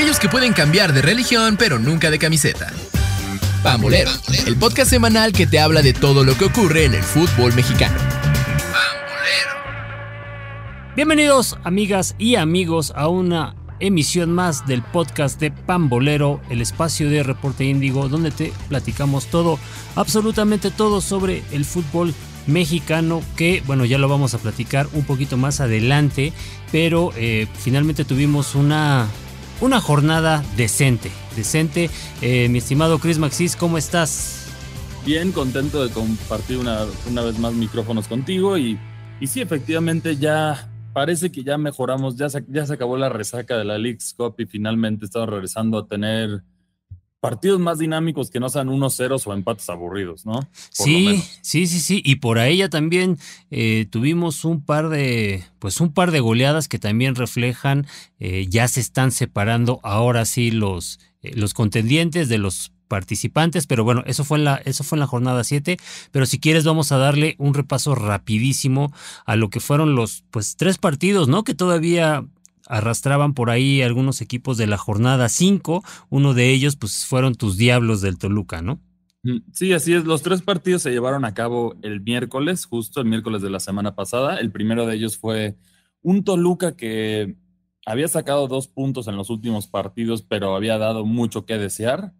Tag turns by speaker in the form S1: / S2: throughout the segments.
S1: aquellos que pueden cambiar de religión pero nunca de camiseta. Pambolero, el podcast semanal que te habla de todo lo que ocurre en el fútbol mexicano.
S2: Bienvenidos amigas y amigos a una emisión más del podcast de Pambolero, el espacio de Reporte Índigo, donde te platicamos todo, absolutamente todo sobre el fútbol mexicano, que bueno, ya lo vamos a platicar un poquito más adelante, pero eh, finalmente tuvimos una, una jornada decente, decente. Eh, mi estimado Chris Maxis, ¿cómo estás?
S3: Bien, contento de compartir una, una vez más micrófonos contigo y, y sí, efectivamente ya parece que ya mejoramos, ya se, ya se acabó la resaca de la League's Cup y finalmente estamos regresando a tener partidos más dinámicos que no sean unos ceros o empates aburridos, ¿no?
S2: sí, sí, sí, sí. Y por ahí ya también eh, tuvimos un par de, pues un par de goleadas que también reflejan, eh, ya se están separando ahora sí los, eh, los contendientes de los participantes, pero bueno, eso fue en la, eso fue en la jornada 7, pero si quieres vamos a darle un repaso rapidísimo a lo que fueron los pues tres partidos, ¿no? Que todavía arrastraban por ahí algunos equipos de la jornada 5, uno de ellos pues fueron tus Diablos del Toluca, ¿no?
S3: Mm, sí, así es. Los tres partidos se llevaron a cabo el miércoles, justo el miércoles de la semana pasada. El primero de ellos fue un Toluca que había sacado dos puntos en los últimos partidos, pero había dado mucho que desear.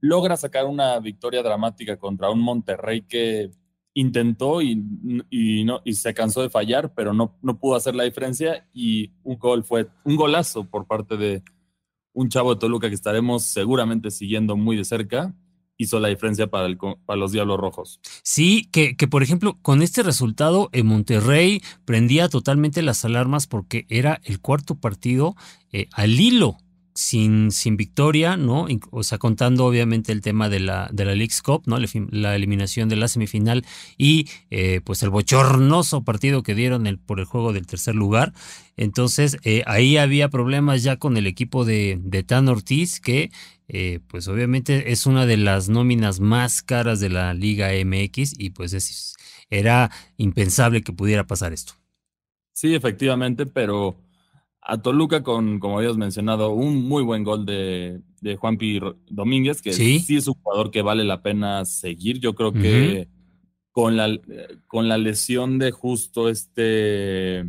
S3: Logra sacar una victoria dramática contra un Monterrey que intentó y, no, y se cansó de fallar, pero no, no pudo hacer la diferencia y un gol fue un golazo por parte de un chavo de Toluca que estaremos seguramente siguiendo muy de cerca hizo la diferencia para, el, para los Diablos Rojos.
S2: Sí, que, que, por ejemplo, con este resultado en Monterrey prendía totalmente las alarmas porque era el cuarto partido eh, al hilo sin, sin victoria, ¿no? O sea, contando obviamente el tema de la, de la League's Cup, ¿no? La eliminación de la semifinal y eh, pues el bochornoso partido que dieron por el juego del tercer lugar. Entonces, eh, ahí había problemas ya con el equipo de, de Tan Ortiz, que eh, pues obviamente es una de las nóminas más caras de la Liga MX y pues es, era impensable que pudiera pasar esto.
S3: Sí, efectivamente, pero a Toluca con, como habías mencionado, un muy buen gol de, de Juan P. Domínguez, que ¿Sí? es un jugador que vale la pena seguir. Yo creo que con, la, con la lesión de justo este,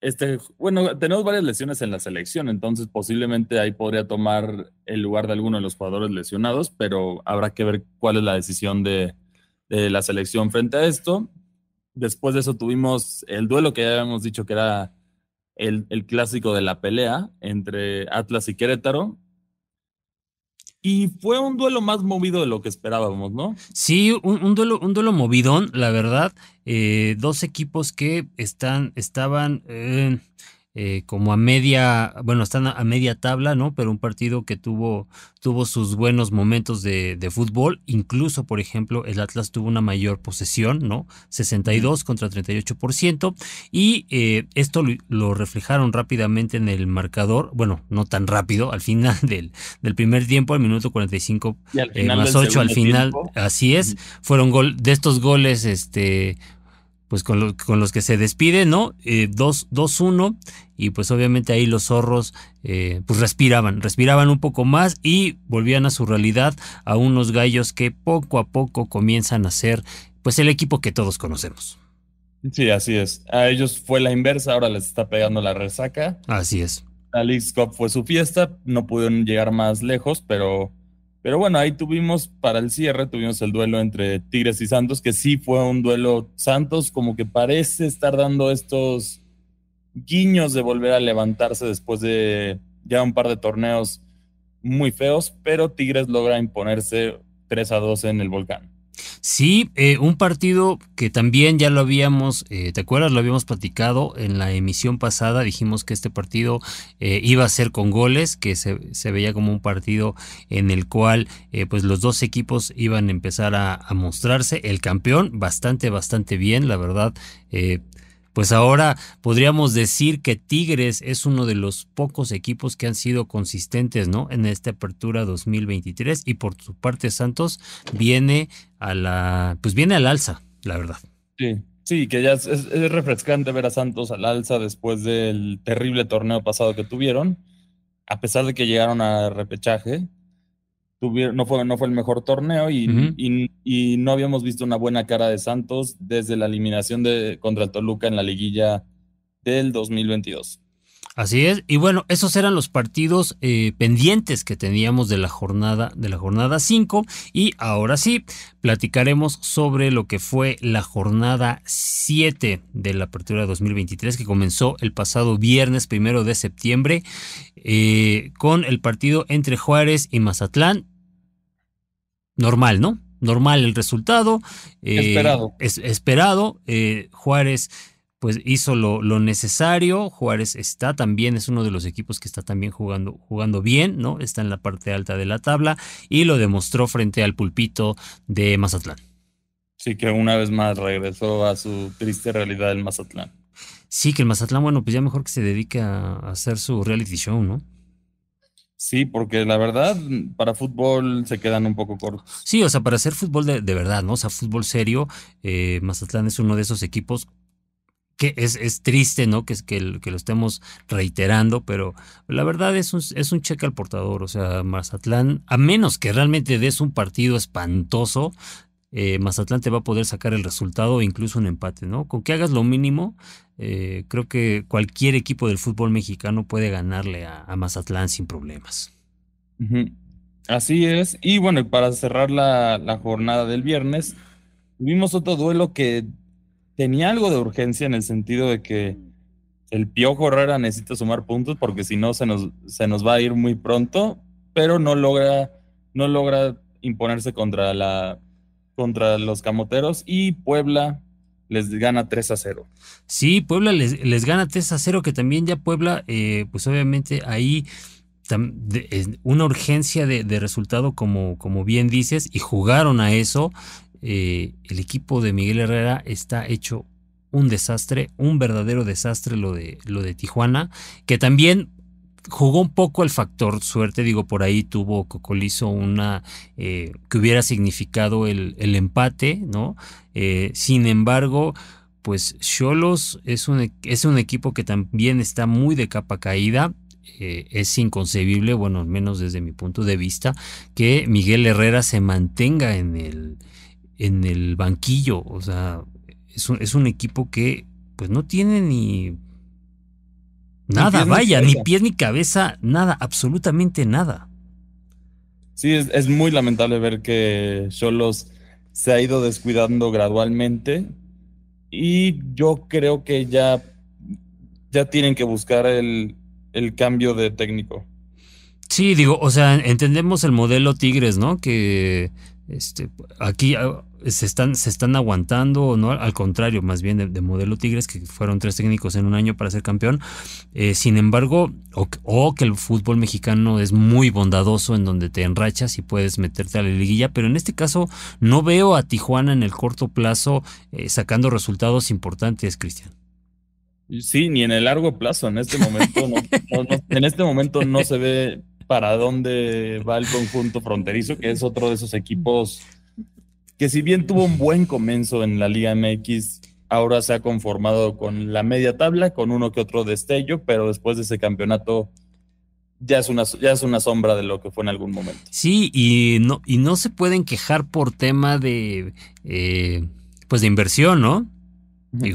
S3: este, bueno, tenemos varias lesiones en la selección, entonces posiblemente ahí podría tomar el lugar de alguno de los jugadores lesionados, pero habrá que ver cuál es la decisión de, de la selección frente a esto. Después de eso tuvimos el duelo que ya habíamos dicho que era el, clásico de la pelea entre Atlas y Querétaro. Y fue un duelo más movido de lo que esperábamos, ¿no?
S2: Sí, un, duelo, un duelo movidón, la verdad. Eh, dos equipos que están, estaban. Eh, eh, como a media, bueno, están a, media tabla, ¿no? Pero un partido que tuvo, tuvo sus buenos momentos de, fútbol. Incluso, por ejemplo, el Atlas tuvo una mayor posesión, ¿no? 62 contra 38%. Y eh, esto lo, reflejaron rápidamente en el marcador. Bueno, no tan rápido, al final del, del primer tiempo, al minuto 45 eh, más 8 al final. Así es. Fueron gol, de estos goles, este pues con, con, los que se despide, ¿no? 2-1 eh, y pues obviamente ahí los zorros eh, pues respiraban, respiraban un poco más y volvían a su realidad a unos gallos que poco a poco comienzan a ser pues el equipo que todos conocemos.
S3: Sí, así es. A ellos fue la inversa, ahora les está pegando la resaca.
S2: Así es.
S3: La League Cup fue su fiesta, no pudieron llegar más lejos, pero pero bueno, ahí tuvimos para el cierre, tuvimos el duelo entre Tigres y Santos, que sí fue un duelo Santos, como que parece estar dando estos guiños de volver a levantarse después de ya un par de torneos muy feos, pero Tigres logra imponerse 3 a 2 en el volcán.
S2: Sí, eh, un partido que también ya lo habíamos, eh, ¿te acuerdas? Lo habíamos platicado en la emisión pasada, dijimos que este partido eh, iba a ser con goles, que se, veía como un partido en el cual pues los dos equipos iban a empezar a, a, mostrarse. El campeón bastante, bastante bien, la verdad pues ahora podríamos decir que Tigres es uno de los pocos equipos que han sido consistentes, ¿no? En esta apertura 2023 y por su parte Santos viene a la, pues viene al alza, la verdad.
S3: Sí, sí, que ya es, refrescante ver a Santos al alza después del terrible torneo pasado que tuvieron. a pesar de que llegaron a repechaje, tuvieron, no, fue, no fue el mejor torneo y, y, no habíamos visto una buena cara de Santos desde la eliminación de, contra el Toluca en la liguilla del 2022.
S2: Así es, y bueno, esos eran los partidos eh, pendientes que teníamos de la jornada de la jornada 5 y ahora sí platicaremos sobre lo que fue la jornada 7 de la apertura 2023 que comenzó el pasado viernes primero de septiembre eh, con el partido entre Juárez y Mazatlán. Normal, ¿no? Normal el resultado.
S3: Eh, esperado.
S2: Es, esperado. Juárez pues hizo lo, necesario. Juárez está también, es uno de los equipos que está también jugando, jugando bien, ¿no? Está en la parte alta de la tabla y lo demostró frente al pulpito de Mazatlán.
S3: Sí, que una vez más regresó a su triste realidad el Mazatlán.
S2: Sí, que el Mazatlán, bueno, pues ya mejor que se dedique a hacer su reality show, ¿no?
S3: Sí, porque la verdad, para fútbol se quedan un poco cortos.
S2: Sí, o sea, para hacer fútbol de, verdad, ¿no? O sea, fútbol serio, eh, Mazatlán es uno de esos equipos que es, es, triste, ¿no? Que, que, que, lo estemos reiterando, pero la verdad es un, es un cheque al portador. O sea, Mazatlán, a menos que realmente des un partido espantoso, eh, Mazatlán te va a poder sacar el resultado o incluso un empate, ¿no? Con que hagas lo mínimo, eh, creo que cualquier equipo del fútbol mexicano puede ganarle a, Mazatlán sin problemas.
S3: Así es. Y bueno, para cerrar la, jornada del viernes, tuvimos otro duelo que tenía algo de urgencia en el sentido de que el Piojo Herrera necesita sumar puntos porque si no se nos, se nos va a ir muy pronto, pero no logra, no logra imponerse contra, la, contra los camoteros y Puebla les gana 3 a 0.
S2: Sí, Puebla les, les gana 3 a 0, que también ya Puebla, eh, pues obviamente ahí una urgencia de, resultado, como, como bien dices, y jugaron a eso. Eh, el equipo de Miguel Herrera está hecho un desastre, un verdadero desastre lo de, lo de Tijuana, que también jugó un poco el factor suerte, digo, por ahí tuvo Cocolizo una eh, que hubiera significado el, empate, ¿no? Eh, sin embargo, pues Cholos es un, es un equipo que también está muy de capa caída. es inconcebible, bueno, al menos desde mi punto de vista, que Miguel Herrera se mantenga en el, en el banquillo. O sea, es un, es un equipo que pues no tiene ni nada, vaya, ni, pies ni cabeza, nada, absolutamente nada.
S3: Sí, es, muy lamentable ver que Cholos se ha ido descuidando gradualmente y yo creo que ya, ya tienen que buscar el, el cambio de técnico.
S2: Sí, digo, o sea, entendemos el modelo Tigres, ¿no? Que este, aquí se están, se están aguantando, ¿no? Al contrario, más bien de, modelo Tigres, que fueron tres técnicos en un año para ser campeón. Eh, sin embargo, o, que el fútbol mexicano es muy bondadoso en donde te enrachas y puedes meterte a la liguilla, pero en este caso no veo a Tijuana en el corto plazo eh, sacando resultados importantes, Cristian.
S3: Sí, ni en el largo plazo, en este momento en este momento no se ve para dónde va el conjunto fronterizo, que es otro de esos equipos que si bien tuvo un buen comienzo en la Liga MX, ahora se ha conformado con la media tabla, con uno que otro destello, pero después de ese campeonato ya es una, ya es una sombra de lo que fue en algún momento.
S2: Sí, y no, y no se pueden quejar por tema de eh, pues de inversión, ¿no?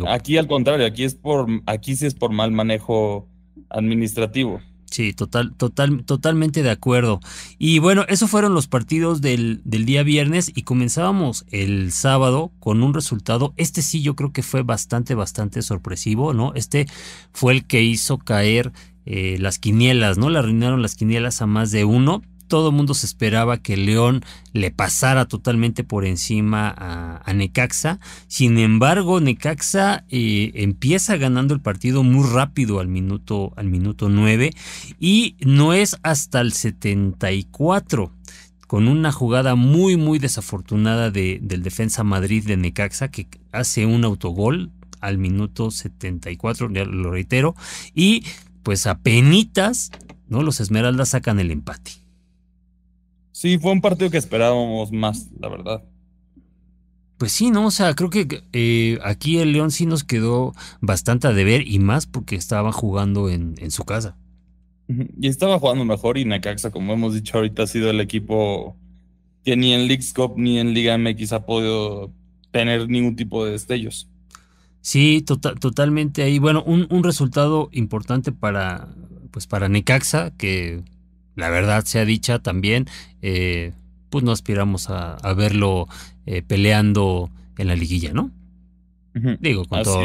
S3: aquí al contrario, aquí es por, aquí sí es por mal manejo administrativo.
S2: Sí, total, total, totalmente de acuerdo. Y bueno, esos fueron los partidos del, del, día viernes y comenzábamos el sábado con un resultado. Este sí yo creo que fue bastante, bastante sorpresivo, ¿no? Este fue el que hizo caer eh, las quinielas, ¿no? Le arruinaron las quinielas a más de uno todo el mundo se esperaba que León le pasara totalmente por encima a, Necaxa. Sin embargo, Necaxa eh, empieza ganando el partido muy rápido al minuto, al minuto 9 y no es hasta el 74 con una jugada muy muy desafortunada de, del defensa Madrid de Necaxa que hace un autogol al minuto 74, lo reitero, y pues a penitas, ¿no? Los Esmeraldas sacan el empate.
S3: Sí, fue un partido que esperábamos más, la verdad.
S2: Pues sí, ¿no? O sea, creo que eh, aquí el León sí nos quedó bastante a deber y más porque estaba jugando en, su casa.
S3: Y estaba jugando mejor y Necaxa, como hemos dicho ahorita, ha sido el equipo que ni en Leagues Cup ni en Liga MX ha podido tener ningún tipo de destellos.
S2: Sí, tota-, totalmente ahí. Bueno, un, un, resultado importante para, pues para Necaxa, que la verdad sea dicha también, eh, pues no aspiramos a, verlo eh, peleando en la liguilla, ¿no? Digo, con todo.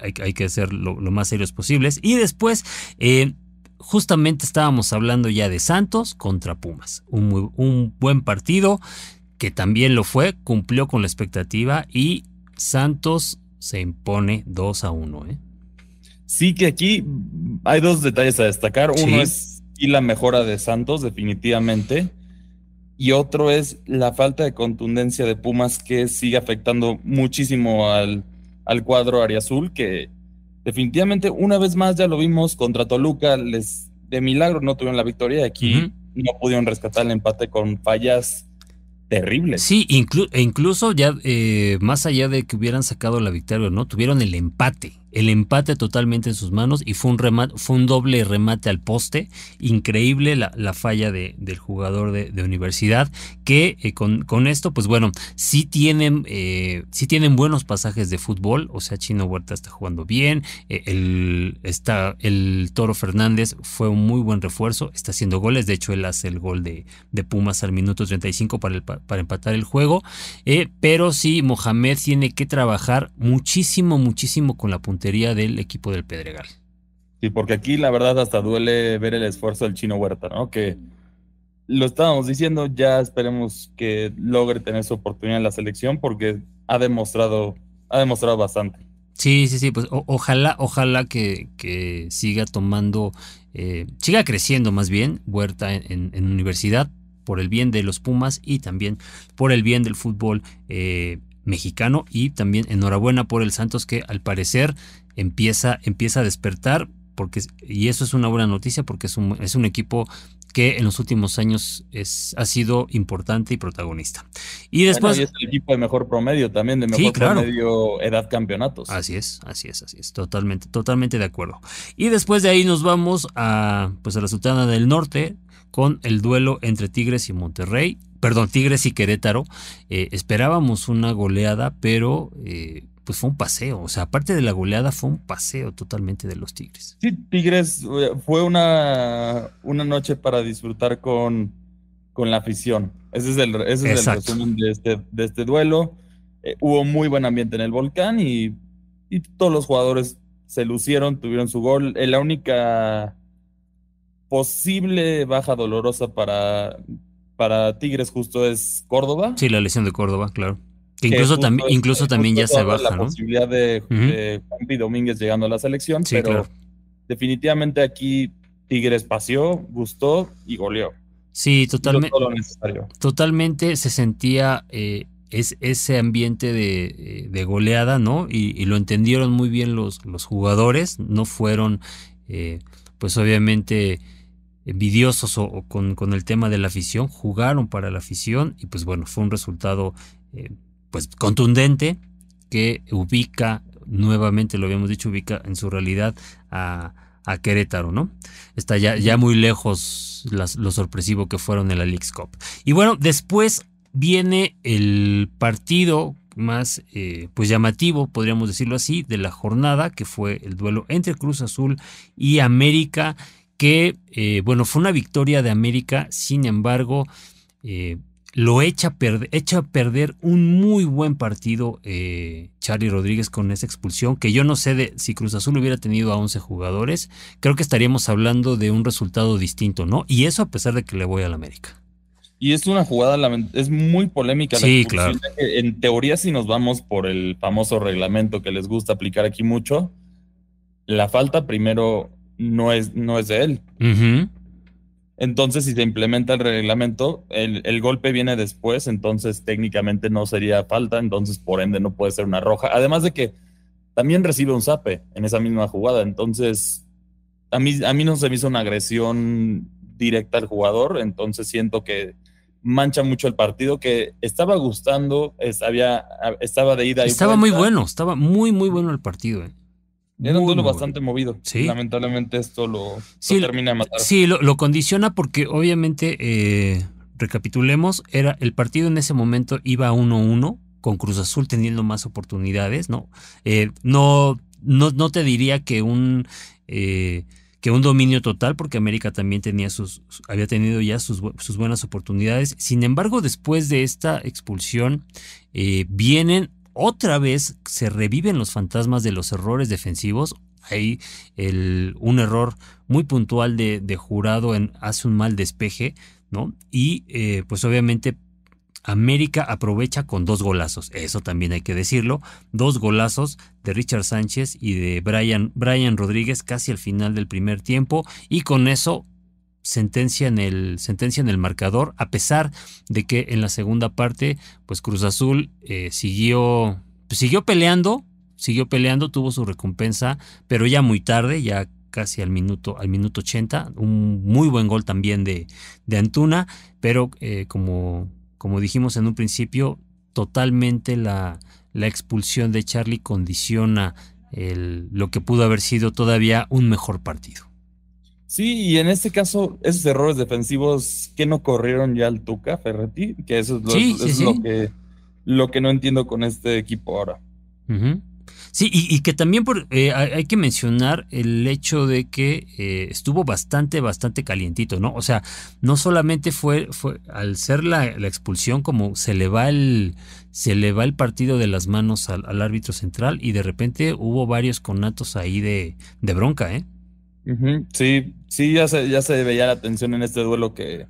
S2: Hay, hay, que ser lo, más serios posibles. Y después, eh, justamente estábamos hablando ya de Santos contra Pumas. Un, un buen partido que también lo fue, cumplió con la expectativa y Santos se impone 2 a 1. ¿eh?
S3: Sí, que aquí hay dos detalles a destacar. Uno es y la mejora de Santos, definitivamente. Y otro es la falta de contundencia de Pumas que sigue afectando muchísimo al, al cuadro Ariazul, que definitivamente una vez más ya lo vimos contra Toluca, les de milagro no tuvieron la victoria y aquí no pudieron rescatar el empate con fallas terribles.
S2: Sí, e incluso ya eh, más allá de que hubieran sacado la victoria, ¿no? Tuvieron el empate el empate totalmente en sus manos y fue un, remate, fue un doble remate al poste. Increíble la, la falla de, del jugador de, universidad que eh, con, con, esto, pues bueno, sí tienen, eh, tienen buenos pasajes de fútbol. O sea, Chino Huerta está jugando bien. Eh, el, está, el Toro Fernández fue un muy buen refuerzo. Está haciendo goles. De hecho, él hace el gol de, de Pumas al minuto 35 para, para empatar el juego. pero sí, Mohamed tiene que trabajar muchísimo, muchísimo con la puntería del equipo del Pedregal.
S3: Sí, porque aquí la verdad hasta duele ver el esfuerzo del chino Huerta, ¿no? Que lo estábamos diciendo, ya esperemos que logre tener su oportunidad en la selección porque ha demostrado, ha demostrado bastante.
S2: Sí, sí, sí, pues ojalá, ojalá que, que siga tomando, eh, siga creciendo más bien Huerta en, universidad por el bien de los Pumas y también por el bien del fútbol eh, mexicano y también enhorabuena por el Santos que al parecer empieza, empieza a despertar porque, y eso es una buena noticia porque es un, es un equipo que en los últimos años es, ha sido importante y protagonista. Y después...
S3: es el equipo de mejor promedio también, de mejor promedio edad campeonatos.
S2: Así es, así es, así es, totalmente, totalmente de acuerdo. Y después de ahí nos vamos a, pues a la Sultana del Norte con el duelo entre Tigres y Monterrey perdón, Tigres y Querétaro, eh, esperábamos una goleada, pero eh, pues fue un paseo. O sea, aparte de la goleada, fue un paseo totalmente de los Tigres.
S3: Sí, Tigres eh, fue una, una noche para disfrutar con, con la afición. Ese es el, ese es el resumen de este, de este duelo. hubo muy buen ambiente en el volcán y, y todos los jugadores se lucieron, tuvieron su gol. La única posible baja dolorosa para para Tigres justo es Córdoba.
S2: Sí, la lesión de Córdoba, claro. Que incluso, también incluso también ya se baja,
S3: la posibilidad de, Juan Domínguez llegando a la selección, pero definitivamente aquí Tigres paseó, gustó y goleó.
S2: Sí, totalmente. Totalmente se sentía eh, es, ese ambiente de, de goleada, ¿no? Y, lo entendieron muy bien los, los jugadores, no fueron, eh, pues obviamente envidiosos o, con, el tema de la afición, jugaron para la afición y pues bueno, fue un resultado eh, pues contundente que ubica, nuevamente lo habíamos dicho, ubica en su realidad a, Querétaro, ¿no? Está ya, ya muy lejos lo sorpresivo que fueron en la League's Cup. Y bueno, después viene el partido más eh, pues llamativo, podríamos decirlo así, de la jornada, que fue el duelo entre Cruz Azul y América que, eh, bueno, fue una victoria de América, sin embargo, eh, lo echa, echa, a perder un muy buen partido eh, Charlie Rodríguez con esa expulsión, que yo no sé de, si Cruz Azul hubiera tenido a 11 jugadores, creo que estaríamos hablando de un resultado distinto, ¿no? Y eso a pesar de que le voy al América.
S3: Y es una jugada, es muy polémica.
S2: Sí, claro.
S3: En teoría, si nos vamos por el famoso reglamento que les gusta aplicar aquí mucho, la falta primero no es, no es de él. Entonces, si se implementa el reglamento, el, golpe viene después, entonces técnicamente no sería falta, entonces por ende no puede ser una roja. Además de que también recibe un zape en esa misma jugada, entonces a mí, a mí no se me hizo una agresión directa al jugador, entonces siento que mancha mucho el partido que estaba gustando, había, estaba de ida.
S2: Estaba muy bueno, estaba muy, muy bueno el partido. Eh.
S3: Era un duelo bastante movido.
S2: Sí.
S3: Lamentablemente esto lo, termina de matar.
S2: Sí, lo, lo condiciona porque obviamente, eh, recapitulemos, era el partido en ese momento iba 1-1, con Cruz Azul teniendo más oportunidades, ¿no? Eh, no, no, no te diría que un, eh, que un dominio total, porque América también tenía sus, había tenido ya sus, sus buenas oportunidades. Sin embargo, después de esta expulsión, eh, vienen otra vez, se reviven los fantasmas de los errores defensivos. Hay un error muy puntual de, de jurado en hace un mal despeje, ¿no? Y eh, pues obviamente América aprovecha con dos golazos, eso también hay que decirlo, dos golazos de Richard Sánchez y de Brian, Brian Rodríguez casi al final del primer tiempo y con eso sentencia en el sentencia en el marcador a pesar de que en la segunda parte pues Cruz Azul eh, siguió pues, siguió peleando siguió peleando tuvo su recompensa pero ya muy tarde ya casi al minuto al minuto 80 un muy buen gol también de, de Antuna pero eh, como como dijimos en un principio totalmente la, la expulsión de Charlie condiciona el, lo que pudo haber sido todavía un mejor partido
S3: Sí, y en este caso, esos errores defensivos que no corrieron ya al Tuca Ferretti, que eso es lo,
S2: Sí,
S3: eso
S2: sí,
S3: es
S2: sí.
S3: lo que lo que no entiendo con este equipo ahora.
S2: Sí, y, y que también por, eh, hay, hay que mencionar el hecho de que eh, estuvo bastante, bastante calientito, ¿no? O sea, no solamente fue, fue al ser la, la expulsión, como se le va el, se le va el partido de las manos al, al árbitro central y de repente hubo varios conatos ahí de, de bronca, ¿eh?
S3: Sí, sí, ya se, ya se veía la tensión en este duelo que,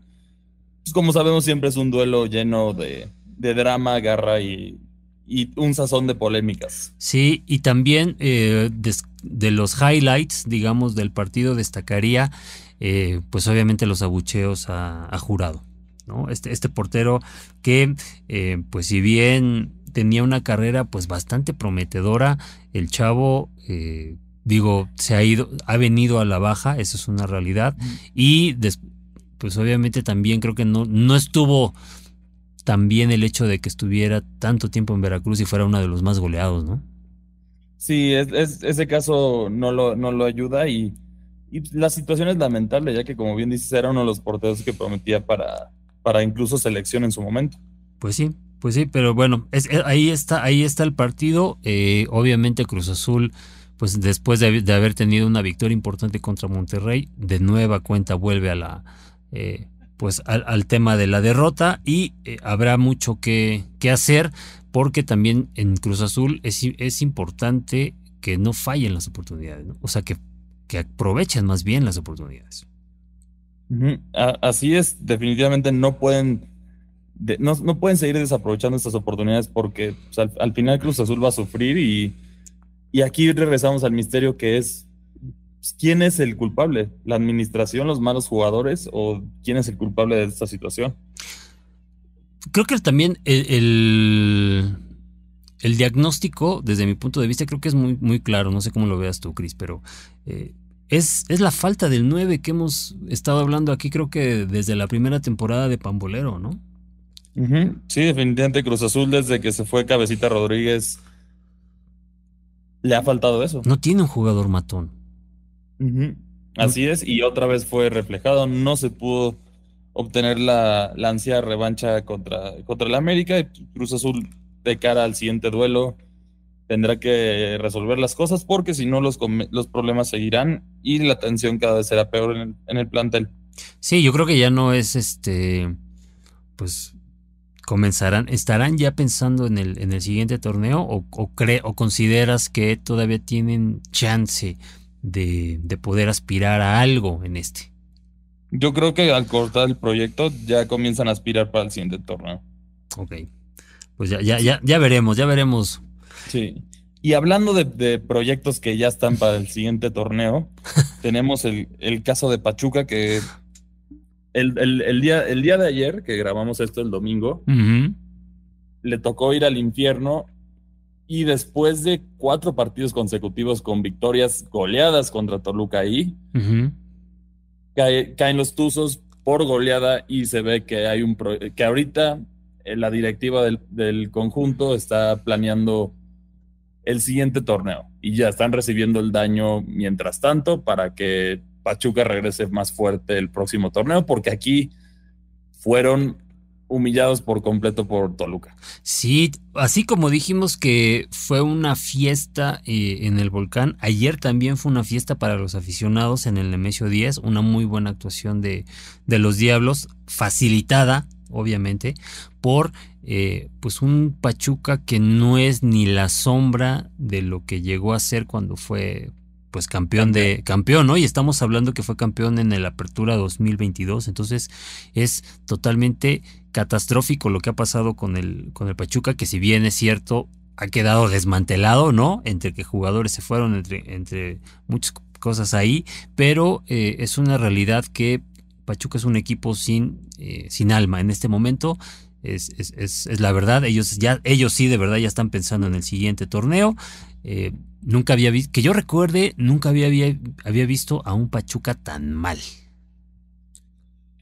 S3: pues, como sabemos, siempre es un duelo lleno de, de drama, garra y, y un sazón de polémicas.
S2: Sí, y también eh, de, los highlights, digamos, del partido destacaría, eh, pues obviamente los abucheos a, a jurado, ¿no? Este, este portero que, eh, pues si bien tenía una carrera pues bastante prometedora, el chavo, eh, digo, se ha ido, ha venido a la baja, eso es una realidad, y des- pues obviamente también creo que no, no estuvo también el hecho de que estuviera tanto tiempo en Veracruz y fuera uno de los más goleados, ¿no?
S3: Sí, es, es- ese caso no lo, no lo ayuda y, y la situación es lamentable, ya que como bien dices, era uno de los porteros que prometía para, para incluso selección en su momento.
S2: Pues sí, pues sí, pero bueno, es, es- ahí está, ahí está el partido. Eh, obviamente Cruz Azul, pues después de, de haber tenido una victoria importante contra Monterrey, de nueva cuenta vuelve a la, eh, pues al, al tema de la derrota y eh, habrá mucho que, que hacer porque también en Cruz Azul es, es importante que no fallen las oportunidades, o sea que, que aprovechen más bien las oportunidades.
S3: Así es, definitivamente no pueden, de- no, no pueden seguir desaprovechando estas oportunidades porque pues, al final Cruz Azul va a sufrir y, y aquí regresamos al misterio que es quién es el culpable, la administración, los malos jugadores o quién es el culpable de esta situación.
S2: creo que también el, el, el diagnóstico, desde mi punto de vista, creo que es muy, muy claro. No sé cómo lo veas tú, Cris, pero eh, es, es la falta del 9 que hemos estado hablando aquí, creo que desde la primera temporada de Pambolero, ¿no?
S3: Sí, definitivamente Cruz Azul desde que se fue Cabecita Rodríguez le ha faltado eso.
S2: No tiene un jugador matón.
S3: Así es, y otra vez fue reflejado, no se pudo obtener la, la ansiada revancha contra, contra el América, y Cruz Azul de cara al siguiente duelo tendrá que resolver las cosas porque si no los, los problemas seguirán y la tensión cada vez será peor en el, en el plantel.
S2: Sí, yo creo que ya no es este. Pues comenzarán, estarán ya pensando en el, en el siguiente torneo o, o, cre- o consideras que todavía tienen chance de, de poder aspirar a algo en este.
S3: Yo creo que al cortar el proyecto ya comienzan a aspirar para el siguiente torneo.
S2: Ok. Pues ya, ya, ya, ya veremos, ya veremos.
S3: Sí. Y hablando de, de proyectos que ya están para el siguiente torneo, tenemos el, el caso de Pachuca que el, el- el día, el día de ayer, que grabamos esto el domingo, le tocó ir al infierno y después de cuatro partidos consecutivos con victorias goleadas contra Toluca ahí, cae- caen los Tuzos por goleada y se ve que hay un pro- que ahorita eh, la directiva del, del conjunto está planeando el siguiente torneo y ya están recibiendo el daño mientras tanto para que Pachuca regrese más fuerte el próximo torneo, porque aquí fueron humillados por completo por Toluca.
S2: Sí, así como dijimos que fue una fiesta eh, en el volcán, ayer también fue una fiesta para los aficionados en el Nemesio 10, una muy buena actuación de, de los Diablos, facilitada, obviamente, por eh, pues un Pachuca que no es ni la sombra de lo que llegó a ser cuando fue pues campeón de campeón, ¿no? Y estamos hablando que fue campeón en el Apertura 2022, entonces es totalmente catastrófico lo que ha pasado con el con el Pachuca, que si bien es cierto ha quedado desmantelado, ¿no? Entre que jugadores se fueron, entre, entre muchas cosas ahí, pero eh, es una realidad que Pachuca es un equipo sin, eh, sin alma en este momento es, es, es, la verdad. Ellos ya, ellos sí de verdad ya están pensando en el siguiente torneo. Eh, nunca había visto, que yo recuerde, nunca había, había, visto a un Pachuca tan mal.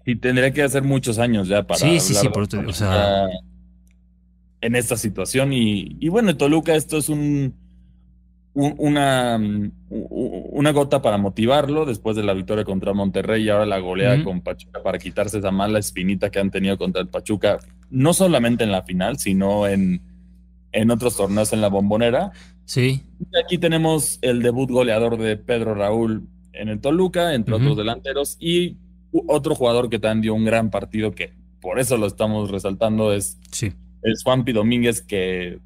S3: Y tendría que hacer muchos años ya para.
S2: Sí, sí, sí, o sea...
S3: en esta situación. Y, y bueno, Toluca, esto es un una, una gota para motivarlo después de la victoria contra Monterrey y ahora la goleada con Pachuca para quitarse esa mala espinita que han tenido contra el Pachuca, no solamente en la final, sino en, en otros torneos en la bombonera.
S2: Sí.
S3: Y aquí tenemos el debut goleador de Pedro Raúl en el Toluca, entre otros delanteros, y otro jugador que también dio un gran partido, que por eso lo estamos resaltando, es,
S2: sí.
S3: es Juanpi Domínguez, que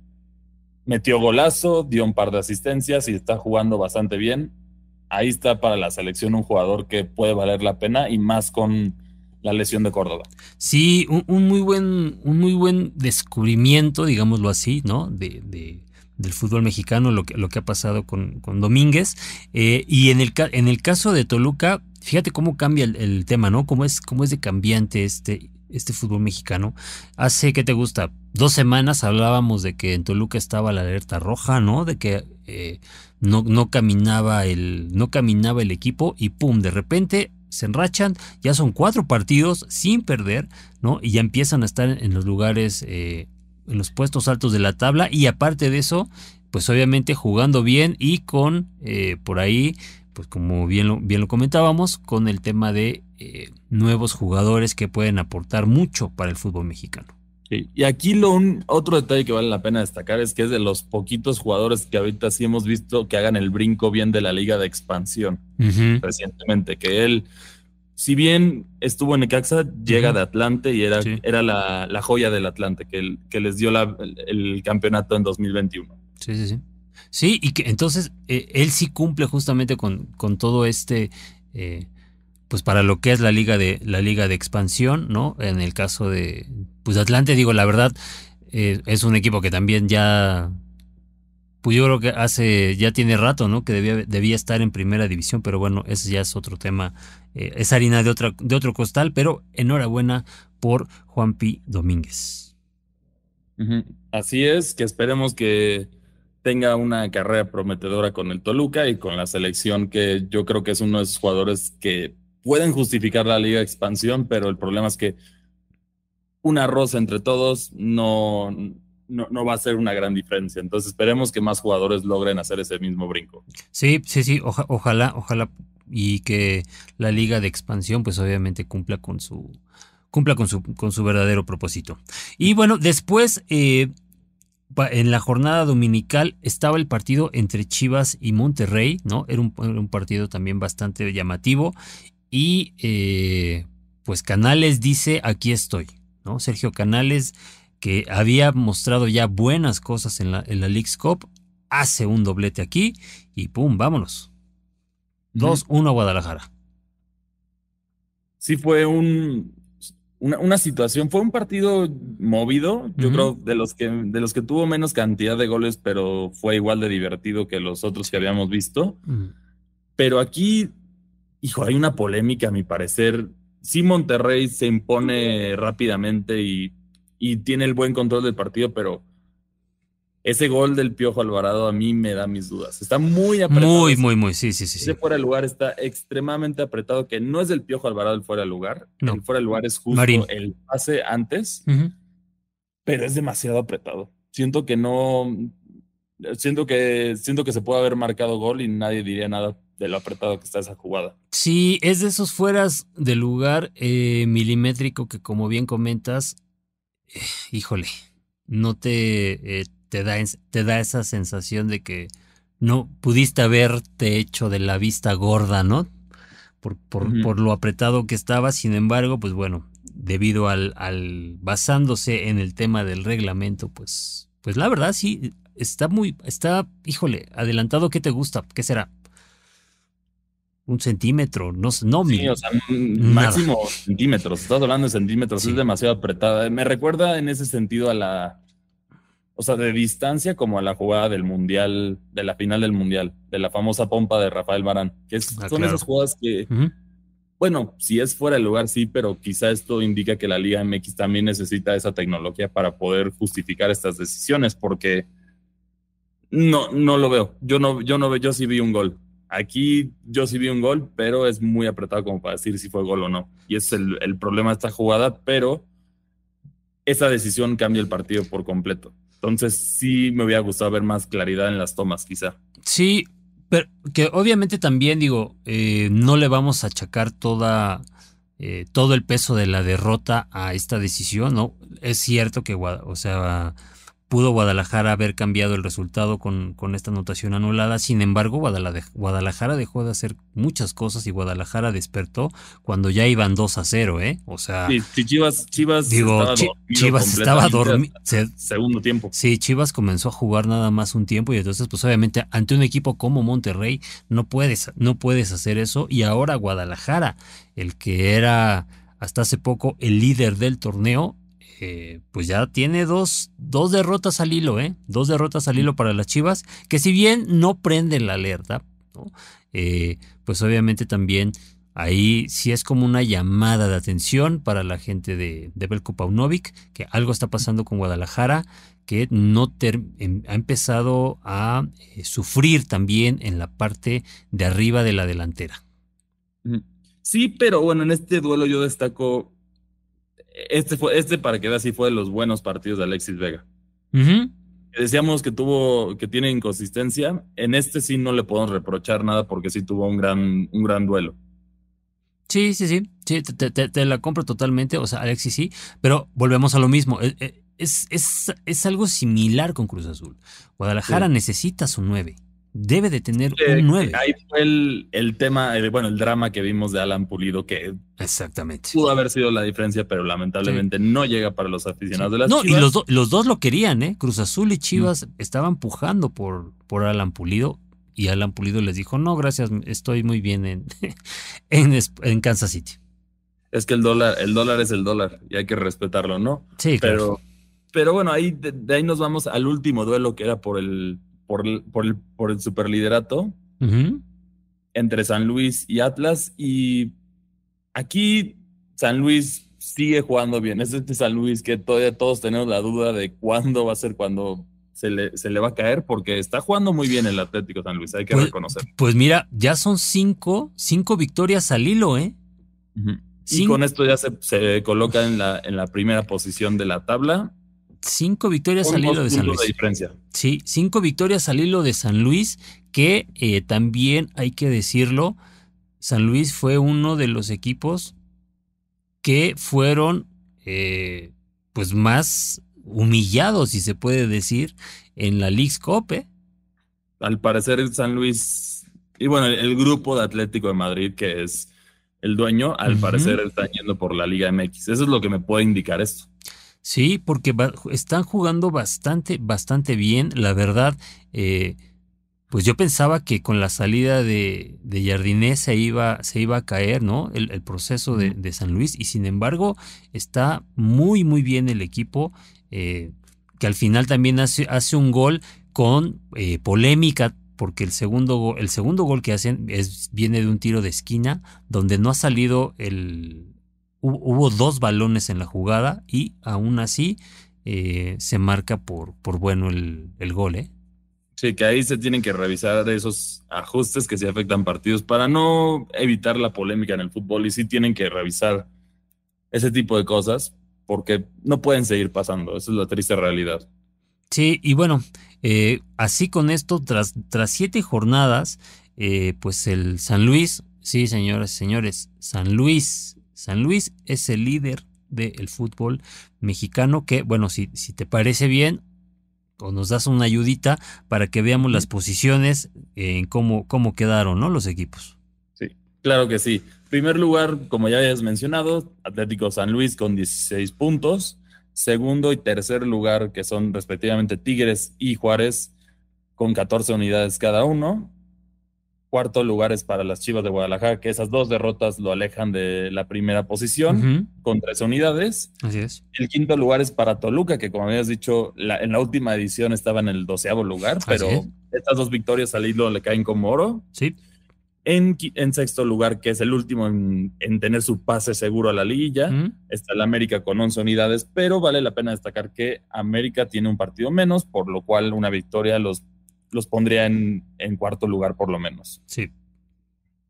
S3: metió golazo, dio un par de asistencias y está jugando bastante bien. Ahí está para la selección un jugador que puede valer la pena y más con la lesión de Córdoba.
S2: Sí, un, muy buen, un muy buen descubrimiento, digámoslo así, ¿no? De, del fútbol mexicano, lo que, lo que ha pasado con, con Domínguez. Eh, y en el, en el caso de Toluca, fíjate cómo cambia el, tema, ¿no? Cómo es, cómo es de cambiante este, este fútbol mexicano. Hace, ¿qué te gusta? Dos semanas hablábamos de que en Toluca estaba la alerta roja, ¿no? De que eh, no, no, caminaba el, no caminaba el equipo y pum, de repente se enrachan, ya son cuatro partidos sin perder, ¿no? Y ya empiezan a estar en los lugares, eh, en los puestos altos de la tabla y aparte de eso, pues obviamente jugando bien y con eh, por ahí pues como bien lo, bien lo comentábamos, con el tema de eh, nuevos jugadores que pueden aportar mucho para el fútbol mexicano.
S3: Y aquí lo un, otro detalle que vale la pena destacar es que es de los poquitos jugadores que ahorita sí hemos visto que hagan el brinco bien de la liga de expansión recientemente, que él, si bien estuvo en Necaxa, llega de Atlante y era, era la, joya del Atlante que, que les dio el, el, campeonato en 2021.
S2: Sí, sí, sí. Sí, y que entonces eh, él sí cumple justamente con, con todo este, eh, pues para lo que es la liga de la liga de expansión, ¿no? En el caso de, pues Atlante, digo, la verdad, eh, es un equipo que también ya, pues yo creo que hace, ya tiene rato, ¿no? Que debía, debía estar en primera división, pero bueno, ese ya es otro tema, es harina de, otra, de otro costal, pero enhorabuena por Juanpi Domínguez.
S3: Así es, que esperemos que tenga una carrera prometedora con el Toluca y con la selección, que yo creo que es uno de esos jugadores que pueden justificar la liga de expansión, pero el problema es que una rosa entre todos no, no, va a ser una gran diferencia. Entonces esperemos que más jugadores logren hacer ese mismo brinco.
S2: Sí, sí, sí, ojalá, ojalá y que la liga de expansión pues obviamente cumpla con su cumpla con su, con su verdadero propósito. Y bueno, después eh, en la jornada dominical estaba el partido entre Chivas y Monterrey, ¿no? Era un, partido también bastante llamativo. Y eh, pues Canales dice, aquí estoy, ¿no? Sergio Canales, que había mostrado ya buenas cosas en la, en la League's Cup, hace un doblete aquí y ¡pum! Vámonos. 2-1 a Guadalajara.
S3: Sí, fue un, una, situación, fue un partido movido, yo creo, de los, que, de los que tuvo menos cantidad de goles, pero fue igual de divertido que los otros que habíamos visto. Pero aquí, hijo, hay una polémica, a mi parecer. Sí, Monterrey se impone rápidamente y, y tiene el buen control del partido, pero ese gol del Piojo Alvarado a mí me da mis dudas. Está muy apretado.
S2: Muy, muy, muy, sí, sí, sí.
S3: Ese fuera de lugar está extremadamente apretado, que no es del Piojo Alvarado el fuera de lugar. El fuera de lugar es justo el pase antes, pero es demasiado apretado. Siento que no, siento que, siento que se puede haber marcado gol y nadie diría nada de lo apretado que está esa jugada.
S2: Sí, es de esos fueras de lugar eh, milimétrico que como bien comentas, eh, híjole, no te, eh, te, da, te da esa sensación de que no pudiste haberte hecho de la vista gorda, ¿no? Por, por, por lo apretado que estaba, sin embargo, pues bueno, debido al, al basándose en el tema del reglamento, pues, pues la verdad sí, está muy, está, híjole, adelantado, ¿qué te gusta? ¿Qué será? Un centímetro, no, no
S3: sí, o sea, máximo centímetros. Estás hablando de centímetros, es demasiado apretada. Me recuerda en ese sentido a la, o sea, de distancia como a la jugada del mundial, de la final del mundial, de la famosa pompa de Rafael Barán, que ah, son esas jugadas que, bueno, si es fuera de lugar sí, pero quizá esto indica que la Liga MX también necesita esa tecnología para poder justificar estas decisiones, porque no, no lo veo. Yo no, yo no veo, yo sí vi un gol Aquí yo sí vi un gol, pero es muy apretado como para decir si fue gol o no. Y es el, problema de esta jugada, pero esa decisión cambia el partido por completo. Entonces sí me hubiera gustado ver más claridad en las tomas, quizá.
S2: Sí, pero que obviamente también digo, eh, no le vamos a achacar toda, eh, todo el peso de la derrota a esta decisión, ¿no? Es cierto que, o sea, pudo Guadalajara haber cambiado el resultado con, con esta anotación anulada. Sin embargo, Guadalajara dejó de hacer muchas cosas y Guadalajara despertó cuando ya iban 2 a 0, ¿eh? O sea.
S3: Sí, Chivas, Chivas
S2: digo, estaba Chivas estaba dormido.
S3: Segundo tiempo.
S2: Sí, Chivas comenzó a jugar nada más un tiempo y entonces, pues obviamente, ante un equipo como Monterrey, no puedes, no puedes hacer eso. Y ahora Guadalajara, el que era hasta hace poco el líder del torneo, eh, pues ya tiene dos, dos derrotas al hilo, ¿eh? Dos derrotas al hilo para las Chivas, que si bien no prenden la alerta, eh, pues obviamente también ahí sí es como una llamada de atención para la gente de, de Belko Paunovic, que algo está pasando con Guadalajara, que no em, ha empezado a eh, sufrir también en la parte de arriba de la delantera.
S3: Sí, pero bueno, en este duelo yo destaco este fue, este para que veas si fue de los buenos partidos de Alexis Vega. Decíamos que tuvo, que tiene inconsistencia. En este sí no le podemos reprochar nada porque sí tuvo un gran, un gran duelo.
S2: Sí, sí, sí. Sí, te, la compro totalmente. O sea, Alexis sí. Pero volvemos a lo mismo. Eh, eh, es, es, es, algo similar con Cruz Azul. Guadalajara necesita su 9 debe de tener un 9.
S3: Ahí fue el, tema, eh, bueno, el drama que vimos de Alan Pulido, que
S2: Exactamente.
S3: pudo haber sido la diferencia, pero lamentablemente no llega para los aficionados de las
S2: no, y los, los, dos lo querían, ¿eh? Cruz Azul y Chivas estaban pujando por, por Alan Pulido y Alan Pulido les dijo, no, gracias, estoy muy bien en, en, Kansas City.
S3: Es que el dólar, el dólar es el dólar y hay que respetarlo, ¿no?
S2: Sí,
S3: pero, Pero bueno, ahí de ahí nos vamos al último duelo que era por el por, por, el, por el superliderato entre San Luis y Atlas. Y aquí San Luis sigue jugando bien. Es este San Luis que todavía todos tenemos la duda de cuándo va a ser cuando se le, se le va a caer, porque está jugando muy bien el Atlético San Luis, hay que
S2: pues,
S3: reconocer.
S2: Pues mira, ya son cinco, cinco victorias al hilo, ¿eh?
S3: Y con esto ya se, se, coloca en la, en la primera posición de la tabla
S2: cinco victorias al hilo de San Luis. Sí, cinco victorias al hilo de San Luis, que eh, también hay que decirlo, San Luis fue uno de los equipos que fueron eh, pues más humillados, si se puede decir, en la League's Cup. ¿eh?
S3: Al parecer San Luis, y bueno, el grupo de Atlético de Madrid, que es el dueño, al parecer está yendo por la Liga MX. Eso es lo que me puede indicar esto.
S2: Sí, porque están jugando bastante, bastante bien. La verdad, eh, pues yo pensaba que con la salida de, de Jardinés se iba, se iba a caer, ¿no? El, proceso de, San Luis. Y sin embargo, está muy, muy bien el equipo. Eh, que al final también hace, hace un gol con eh, polémica porque el segundo, el segundo gol que hacen es, viene de un tiro de esquina donde no ha salido el, hubo dos balones en la jugada y aún así eh, se marca por, por bueno el, el, gol. ¿eh?
S3: Sí, que ahí se tienen que revisar esos ajustes que se afectan partidos para no evitar la polémica en el fútbol y sí tienen que revisar ese tipo de cosas porque no pueden seguir pasando. Esa es la triste realidad.
S2: Sí, y bueno, Eh, así con esto, tras, tras siete jornadas, eh, pues el San Luis, sí, señoras y señores, San Luis, San Luis es el líder del fútbol mexicano que, bueno, si, si te parece bien, o nos das una ayudita para que veamos las posiciones en cómo, cómo quedaron, ¿no? Los equipos.
S3: Sí, claro que sí. Primer lugar, como ya habías mencionado, Atlético San Luis con 16 puntos. Segundo y tercer lugar, que son respectivamente Tigres y Juárez, con 14 unidades cada uno. Cuarto lugar es para las Chivas de Guadalajara, que esas dos derrotas lo alejan de la primera posición con tres unidades.
S2: Así es.
S3: El quinto lugar es para Toluca, que como habías dicho, en la última edición estaba en el doceavo lugar, pero estas dos victorias al hilo le caen como oro.
S2: Sí.
S3: En, en sexto lugar, que es el último en, tener su pase seguro a la liguilla, está el América con 11 unidades, pero vale la pena destacar que América tiene un partido menos, por lo cual una victoria los los pondría en, cuarto lugar por lo menos.
S2: Sí.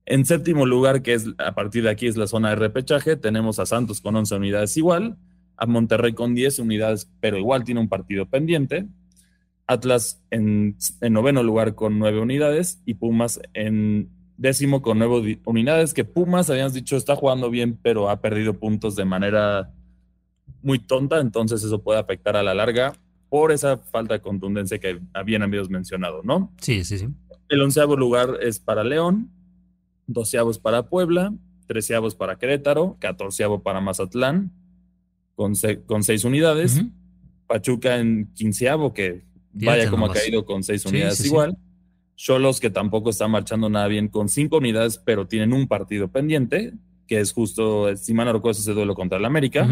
S3: En séptimo lugar, que es a partir de aquí es la zona de repechaje, tenemos a Santos con 11 unidades igual, a Monterrey con 10 unidades, pero igual tiene un partido pendiente. Atlas en, noveno lugar con 9 unidades y Pumas en décimo con 9 unidades, que Pumas, habíamos dicho, está jugando bien, pero ha perdido puntos de manera muy tonta, entonces eso puede afectar a la larga por esa falta de contundencia que habían amigos mencionado, ¿no?
S2: Sí, sí, sí.
S3: El onceavo lugar es para León, doceavos para Puebla, treceavos para Querétaro, catorceavo para Mazatlán, con, con seis unidades. Pachuca en quinceavo, que vaya como ha caído con seis unidades igual. Cholos, que tampoco está marchando nada bien, con cinco unidades, pero tienen un partido pendiente, que es justo, si mal no ese duelo contra el América.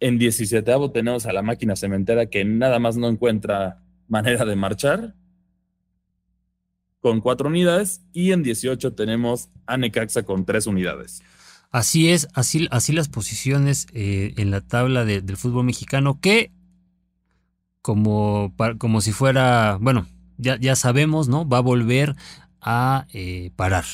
S3: En 17 tenemos a la máquina cementera que nada más no encuentra manera de marchar con cuatro unidades y en 18 tenemos a Necaxa con tres unidades.
S2: Así es, así, así las posiciones eh, en la tabla del fútbol mexicano que como, como si fuera, bueno, ya, ya sabemos, ¿no? Va a volver a eh, parar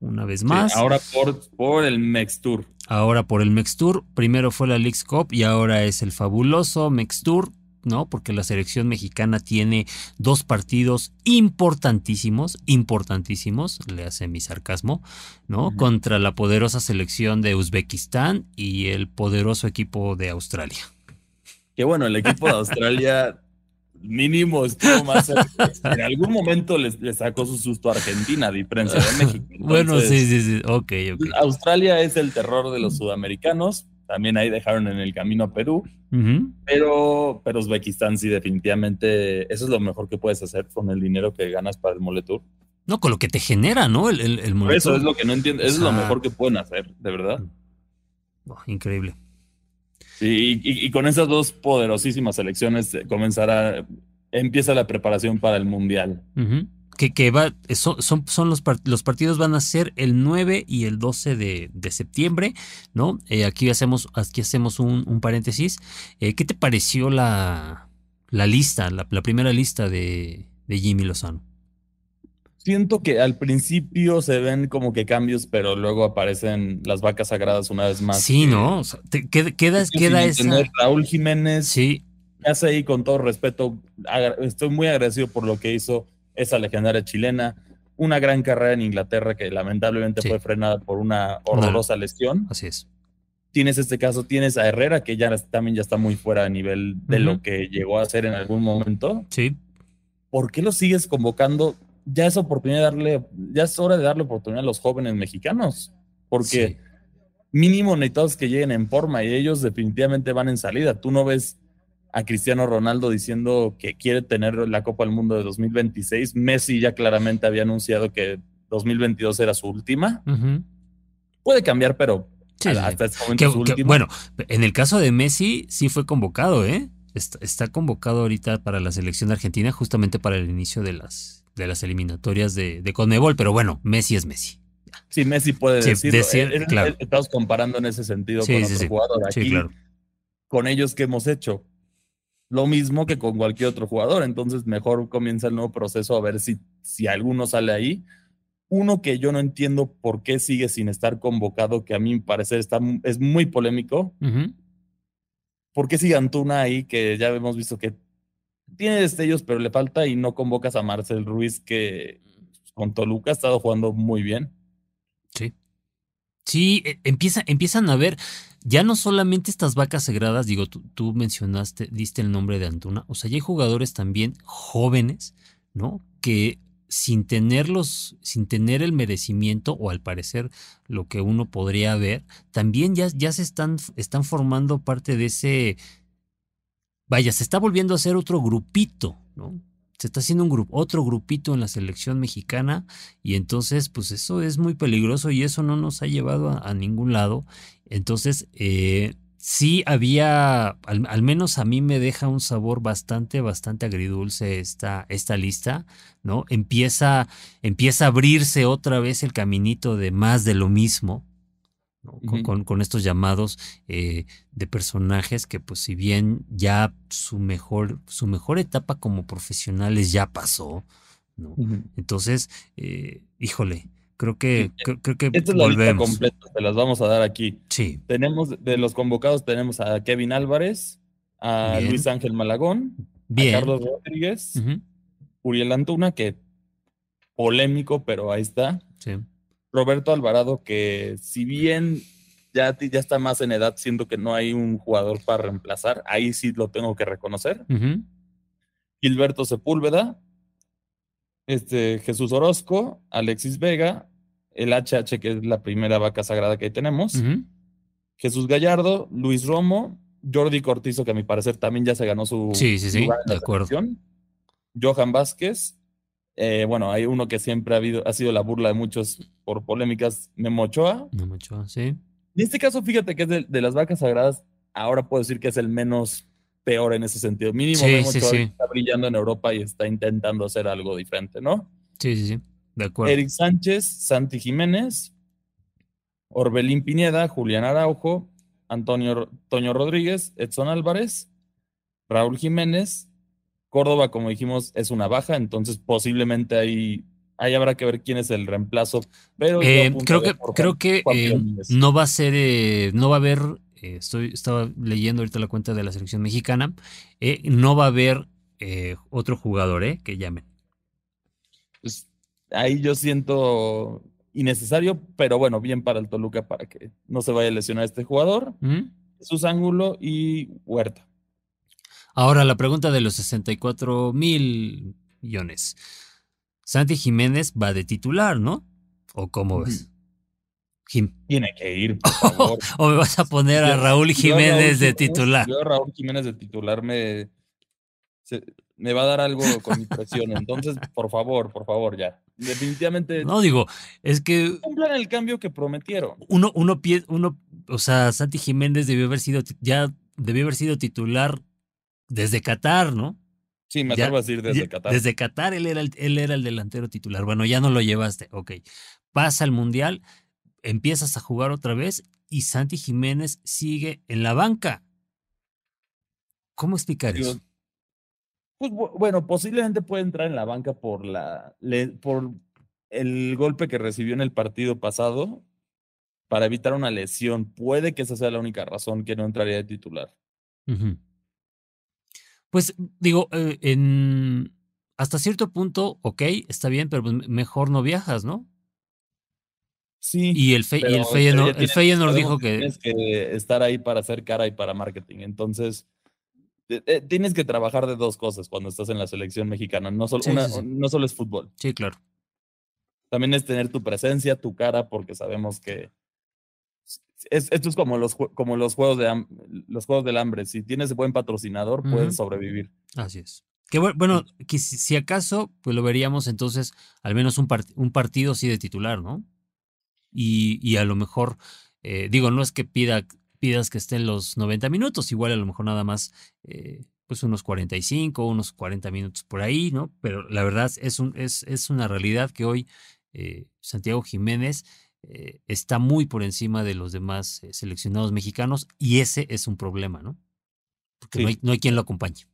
S2: una vez más.
S3: ahora por, por el Mextur.
S2: Ahora por el Mextur. Primero fue la Leagues Cup y ahora es el fabuloso Mextur. ¿no? Porque la selección mexicana tiene dos partidos importantísimos, importantísimos, le hace mi sarcasmo, ¿no? Contra la poderosa selección de Uzbekistán y el poderoso equipo de Australia.
S3: Que bueno, el equipo de Australia mínimo estuvo más. en algún momento le, sacó su susto a Argentina, a diferencia de México.
S2: bueno, sí, sí, sí. Ok, ok.
S3: Australia es el terror de los sudamericanos. También ahí dejaron en el camino a Perú. Pero, pero Uzbekistán sí, definitivamente. Eso es lo mejor que puedes hacer con el dinero que ganas para el Moletour.
S2: No, con lo que te genera, ¿no? El, el,
S3: Eso es lo que no entiendo. Eso es lo mejor que pueden hacer, de verdad.
S2: Oh, increíble.
S3: Sí, y, con esas dos poderosísimas elecciones eh, comenzará, empieza la preparación para el Mundial.
S2: Que, que va, son, son, los, los partidos van a ser el 9 y el 12 de, septiembre, ¿no? Eh, aquí hacemos, aquí hacemos un, paréntesis. Eh, ¿Qué te pareció la, la lista, la, primera lista de, de Jimmy Lozano?
S3: Siento que al principio se ven como que cambios, pero luego aparecen las vacas sagradas una vez más.
S2: Sí, ¿no? queda, queda, esa...
S3: Raúl Jiménez.
S2: Sí.
S3: Hace ahí con todo respeto. Estoy muy agradecido por lo que hizo esa legendaria chilena. Una gran carrera en Inglaterra que lamentablemente fue frenada por una horrorosa lesión.
S2: Así es.
S3: Tienes este caso, tienes a Herrera que ya también ya está muy fuera a nivel de lo que llegó a hacer en algún momento.
S2: Sí.
S3: ¿Por qué lo sigues convocando? Ya es oportunidad de darle, ya es hora de darle oportunidad a los jóvenes mexicanos, porque mínimo necesitamos que lleguen en forma y ellos definitivamente van en salida. Tú no ves a Cristiano Ronaldo diciendo que quiere tener la Copa del Mundo de 2026. Messi ya claramente había anunciado que 2022 era su última. Puede cambiar, pero hasta este momento su última.
S2: Bueno, en el caso de Messi sí fue convocado, ¿eh? está convocado ahorita para la selección argentina justamente para el inicio de las de las eliminatorias de, de Conmebol, pero bueno, Messi es Messi.
S3: Sí, Messi puede decirlo. Eh, eh, estamos comparando en ese sentido con otro jugador. Aquí, con ellos que hemos hecho lo mismo que con cualquier otro jugador. Entonces, mejor comienza el nuevo proceso a ver si, si alguno sale ahí. Uno que yo no entiendo por qué sigue sin estar convocado, que a mí me parece está, es muy polémico. ¿Por qué sigue Antuna ahí, que ya hemos visto que tiene destellos, pero le falta y no convocas a Marcel Ruiz, que con Toluca ha estado jugando muy bien.
S2: Sí. Sí, e, empieza, empiezan a ver, ya no solamente estas vacas sagradas, digo, tú, tú, mencionaste, diste el nombre de Antuna, o sea, ya hay jugadores también jóvenes, ¿no? Que sin tenerlos, sin tener el merecimiento, o al parecer lo que uno podría ver, también ya, ya se están, están formando parte de ese, vaya, se está volviendo a hacer otro grupito, ¿no? se está haciendo un grupo, otro grupito en la selección mexicana y entonces pues eso es muy peligroso y eso no nos ha llevado a, ningún lado. Entonces eh, sí había, al, menos a mí me deja un sabor bastante, bastante agridulce esta, esta lista, ¿no? Empieza, empieza a abrirse otra vez el caminito de más de lo mismo, con, estos llamados eh, de personajes que pues si bien ya su mejor, su mejor etapa como profesionales ya pasó, ¿no? Entonces, eh, híjole, creo que, creo, que
S3: Esta es la lista completa, te las vamos a dar aquí.
S2: Sí.
S3: Tenemos, de los convocados tenemos a Kevin Álvarez, a Luis Ángel Malagón, a Carlos Rodríguez, Uriel Antuna, que polémico, pero ahí está.
S2: Sí.
S3: Roberto Alvarado, que si bien ya, ya está más en edad, siento que no hay un jugador para reemplazar, ahí sí lo tengo que reconocer. Gilberto Sepúlveda, este, Jesús Orozco, Alexis Vega, el HH, que es la primera vaca sagrada que ahí tenemos, Jesús Gallardo, Luis Romo, Jordi Cortizo, que a mi parecer también ya se ganó su
S2: sí, sí, sí, de acuerdo.
S3: Johan Vázquez, eh, bueno, hay uno que siempre ha, habido, ha sido la burla de muchos por polémicas, Memo Ochoa.
S2: Memo Ochoa, sí.
S3: En este caso, fíjate que es de, las vacas sagradas, ahora puedo decir que es el menos peor en ese sentido. Mínimo Memo Ochoa está brillando en Europa y está intentando hacer algo diferente, ¿no?
S2: Sí, sí, sí. De acuerdo.
S3: Eric Sánchez, Santi Jiménez, Orbelín Pineda, Julián Araujo, Antonio Toño Rodríguez, Edson Álvarez, Raúl Jiménez, Córdoba, como dijimos, es una baja, entonces posiblemente ahí, ahí habrá que ver quién es el reemplazo. Pero
S2: eh, creo que, creo que eh, no va a ser, eh, no va a haber, estoy, estaba leyendo ahorita la cuenta de la selección mexicana, no va a haber otro jugador que llamen.
S3: Pues, ahí yo siento innecesario, pero bueno, bien para el Toluca para que no se vaya a lesionar este jugador. Sus ángulo y Huerta.
S2: Ahora la pregunta de los 64 mil millones. Santi Jiménez va de titular, ¿no? ¿O cómo ves?
S3: Jim. Tiene que ir, por favor.
S2: o me vas a poner a Raúl Jiménez de titular.
S3: Yo Raúl Jiménez de titular me, me va a dar algo con mi presión. Entonces, por favor, por favor, ya. Definitivamente.
S2: No, digo, es que.
S3: Cumplan el cambio que prometieron.
S2: Uno, uno, uno, o sea, Santi Jiménez debió haber sido, ya debió haber sido titular desde Qatar, ¿no?
S3: Sí, me atrevo a decir desde Qatar.
S2: Desde Qatar él era, el, él era el delantero titular. Bueno, ya no lo llevaste. Ok. Pasa el Mundial, empiezas a jugar otra vez y Santi Jiménez sigue en la banca. ¿Cómo explicar eso?
S3: Pues bueno, posiblemente puede entrar en la banca por la por el golpe que recibió en el partido pasado para evitar una lesión. Puede que esa sea la única razón que no entraría de titular.
S2: Pues digo, eh, en hasta cierto punto, ok, está bien, pero pues, mejor no viajas, ¿no?
S3: Sí.
S2: Y el, Fe, y el Feyenoord, dijo que...
S3: Tienes que estar ahí para hacer cara y para marketing. Entonces, eh, tienes que trabajar de dos cosas cuando estás en la selección mexicana. No solo, no solo es fútbol.
S2: Sí, claro.
S3: También es tener tu presencia, tu cara, porque sabemos que esto es como los, como los juegos de los juegos del hambre. Si tienes buen patrocinador, puedes sobrevivir.
S2: Así es. Que bueno, si acaso, pues lo veríamos entonces al menos un, un partido sí de titular, ¿no? Y, y a lo mejor, eh, digo, no es que pida, pidas que estén los 90 minutos, igual a lo mejor nada más, eh, pues unos 45, unos 40 minutos por ahí, ¿no? Pero la verdad es, un, es, es una realidad que hoy eh, Santiago Jiménez eh, está muy por encima de los demás eh, seleccionados mexicanos y ese es un problema, ¿no? Porque no, hay, no, hay, quien lo acompañe.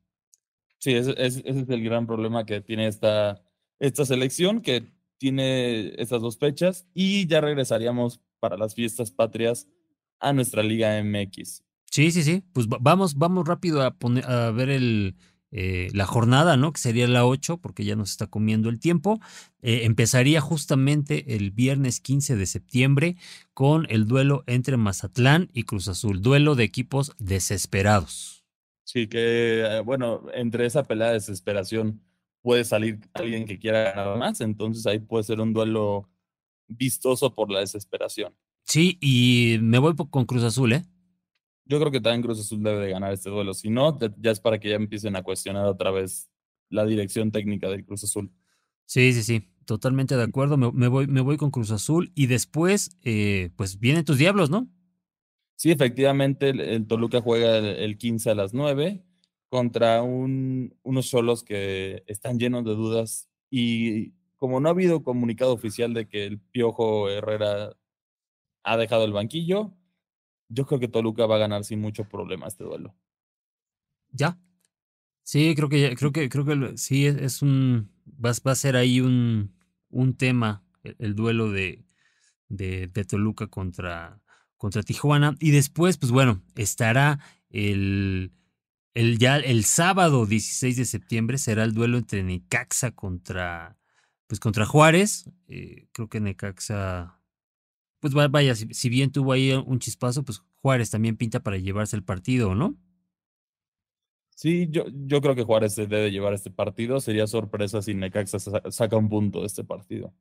S3: Sí, ese, es el gran problema que tiene esta, esta selección, que tiene estas dos fechas y ya regresaríamos para las fiestas patrias a nuestra Liga MX.
S2: Sí, sí, sí. Pues vamos, vamos rápido a, poner, a ver el, eh, la jornada, ¿no? Que sería la 8, porque ya nos está comiendo el tiempo. Eh, empezaría justamente el viernes 15 de septiembre con el duelo entre Mazatlán y Cruz Azul, duelo de equipos desesperados.
S3: Sí, que eh, bueno, entre esa pelea de desesperación puede salir alguien que quiera ganar más, entonces ahí puede ser un duelo vistoso por la desesperación.
S2: Sí, y me voy con Cruz Azul, ¿eh?
S3: Yo creo que también Cruz Azul debe de ganar este duelo. Si no, ya es para que ya empiecen a cuestionar otra vez la dirección técnica del Cruz Azul.
S2: Sí, sí, sí, totalmente de acuerdo. Me, voy, me voy con Cruz Azul y después, eh, pues vienen tus diablos, ¿no?
S3: Sí, efectivamente, el, Toluca juega el, 15 a las 9 contra un, unos solos que están llenos de dudas y como no ha habido comunicado oficial de que el Piojo Herrera ha dejado el banquillo, yo creo que Toluca va a ganar sin mucho problema este duelo.
S2: ¿Ya? Sí, creo que creo que creo que sí es, un va, a ser ahí un, un tema el, duelo de, de, Toluca contra, contra Tijuana. Y después, pues bueno, estará el, el, ya el sábado 16 de septiembre será el duelo entre Necaxa contra, pues contra Juárez. Eh, creo que Necaxa pues vaya, si, bien tuvo ahí un chispazo, pues Juárez también pinta para llevarse el partido, ¿no?
S3: Sí, yo, yo creo que Juárez se debe llevar este partido. Sería sorpresa si Necaxa saca un punto de este partido.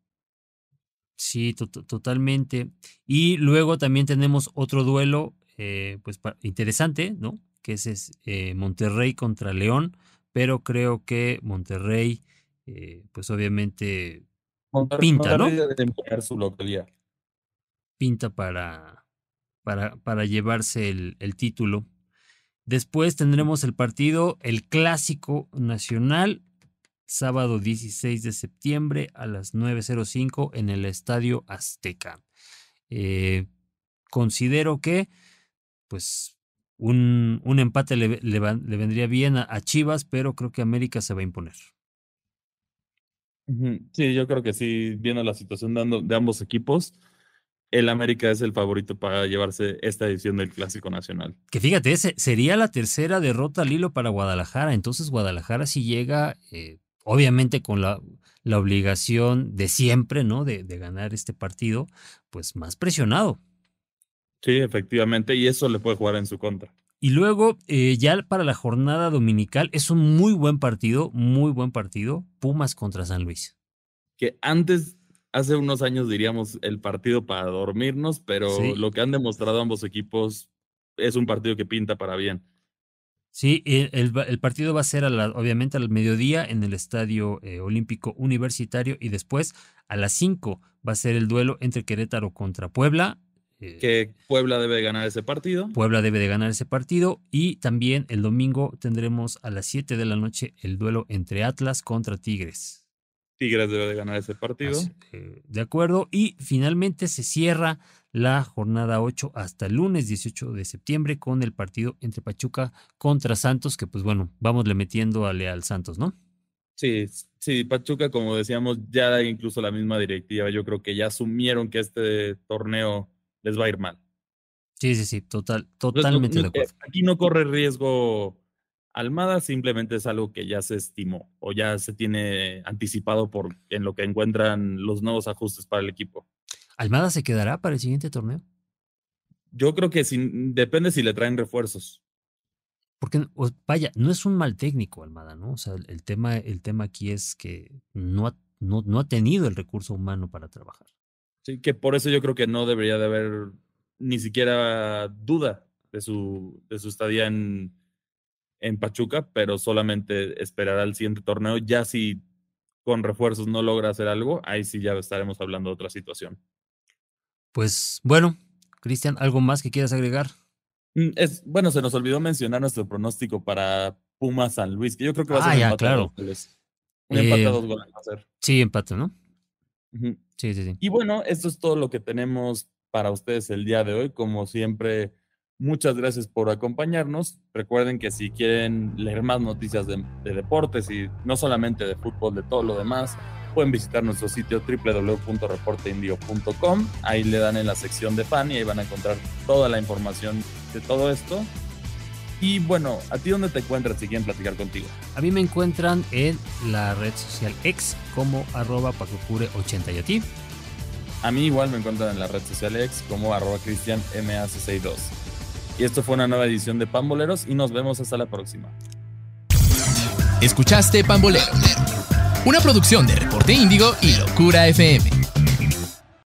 S2: Sí, totalmente. Y luego también tenemos otro duelo, eh, pues interesante, ¿no? Que es, eh, Monterrey contra León, pero creo que Monterrey, eh, pues obviamente pinta, ¿no?
S3: su localidad
S2: pinta para, para, para llevarse el, el título. Después tendremos el partido, el clásico nacional, sábado 16 de septiembre a las 9.05 en el Estadio Azteca. Eh, considero que, pues, un, un empate le, le, vendría bien a, Chivas, pero creo que América se va a imponer.
S3: Sí, yo creo que sí, viendo la situación de, de ambos equipos, el América es el favorito para llevarse esta edición del Clásico Nacional.
S2: Que fíjate, ese sería la tercera derrota al hilo para Guadalajara. Entonces Guadalajara sí llega, eh, obviamente con la, la, obligación de siempre, ¿no? De, de, ganar este partido, pues más presionado.
S3: Sí, efectivamente, y eso le puede jugar en su contra.
S2: Y luego, eh, ya para la jornada dominical, es un muy buen partido, muy buen partido, Pumas contra San Luis.
S3: Que antes hace unos años diríamos el partido para dormirnos, pero lo que han demostrado ambos equipos es un partido que pinta para bien.
S2: Sí, el, partido va a ser a la, obviamente al mediodía en el Estadio eh, Olímpico Universitario y después a las 5 va a ser el duelo entre Querétaro contra Puebla.
S3: Eh, que Puebla debe de ganar ese partido.
S2: Puebla debe de ganar ese partido y también el domingo tendremos a las 7 de la noche el duelo entre Atlas contra Tigres.
S3: Tigres debe de ganar ese partido.
S2: Eh, de acuerdo. Y finalmente se cierra la jornada 8 hasta el lunes 18 de septiembre con el partido entre Pachuca contra Santos, que pues bueno, vamos le metiendo a Leal Santos, ¿no?
S3: Sí, sí, Pachuca, como decíamos, ya incluso la misma directiva, yo creo que ya asumieron que este torneo les va a ir mal.
S2: Sí, sí, sí, total, totalmente de acuerdo.
S3: Aquí no corre riesgo Almada simplemente es algo que ya se estimó o ya se tiene anticipado por en lo que encuentran los nuevos ajustes para el equipo.
S2: ¿Almada se quedará para el siguiente torneo?
S3: Yo creo que depende si le traen refuerzos.
S2: Porque, vaya, no es un mal técnico Almada, ¿no? O sea, el tema, el tema aquí es que no ha, no, no ha tenido el recurso humano para trabajar.
S3: Sí, que por eso yo creo que no debería de haber ni siquiera duda de su, de su estadía en, en Pachuca, pero solamente esperará el siguiente torneo. Ya si con refuerzos no logra hacer algo, ahí sí ya estaremos hablando de otra situación.
S2: Pues bueno, Cristian, ¿algo más que quieras agregar?
S3: Mm, es, bueno, se nos olvidó mencionar nuestro pronóstico para Puma San Luis, que yo creo que va a
S2: ser
S3: ah,
S2: un empate claro.
S3: Un empate a dos goles va a ser.
S2: Sí, empate, ¿no? Sí, sí, sí.
S3: Y bueno, esto es todo lo que tenemos para ustedes el día de hoy. Como siempre, Muchas gracias por acompañarnos. Recuerden que si quieren leer más noticias de, deportes y no solamente de fútbol, de todo lo demás, pueden visitar nuestro sitio www.reporteindio.com. Ahí le dan en la sección de fan y ahí van a encontrar toda la información de todo esto. Y bueno, ¿a ti dónde te encuentras si quieren platicar contigo?
S2: A mí me encuentran en la red social X como arroba pacocure80 y a ti.
S3: A mí igual me encuentran en la red social X como arroba cristianmac62. Y esto fue una nueva edición de Pamboleros y nos vemos hasta la próxima.
S1: Escuchaste Pambolero, una producción de Reporte Índigo y Locura FM.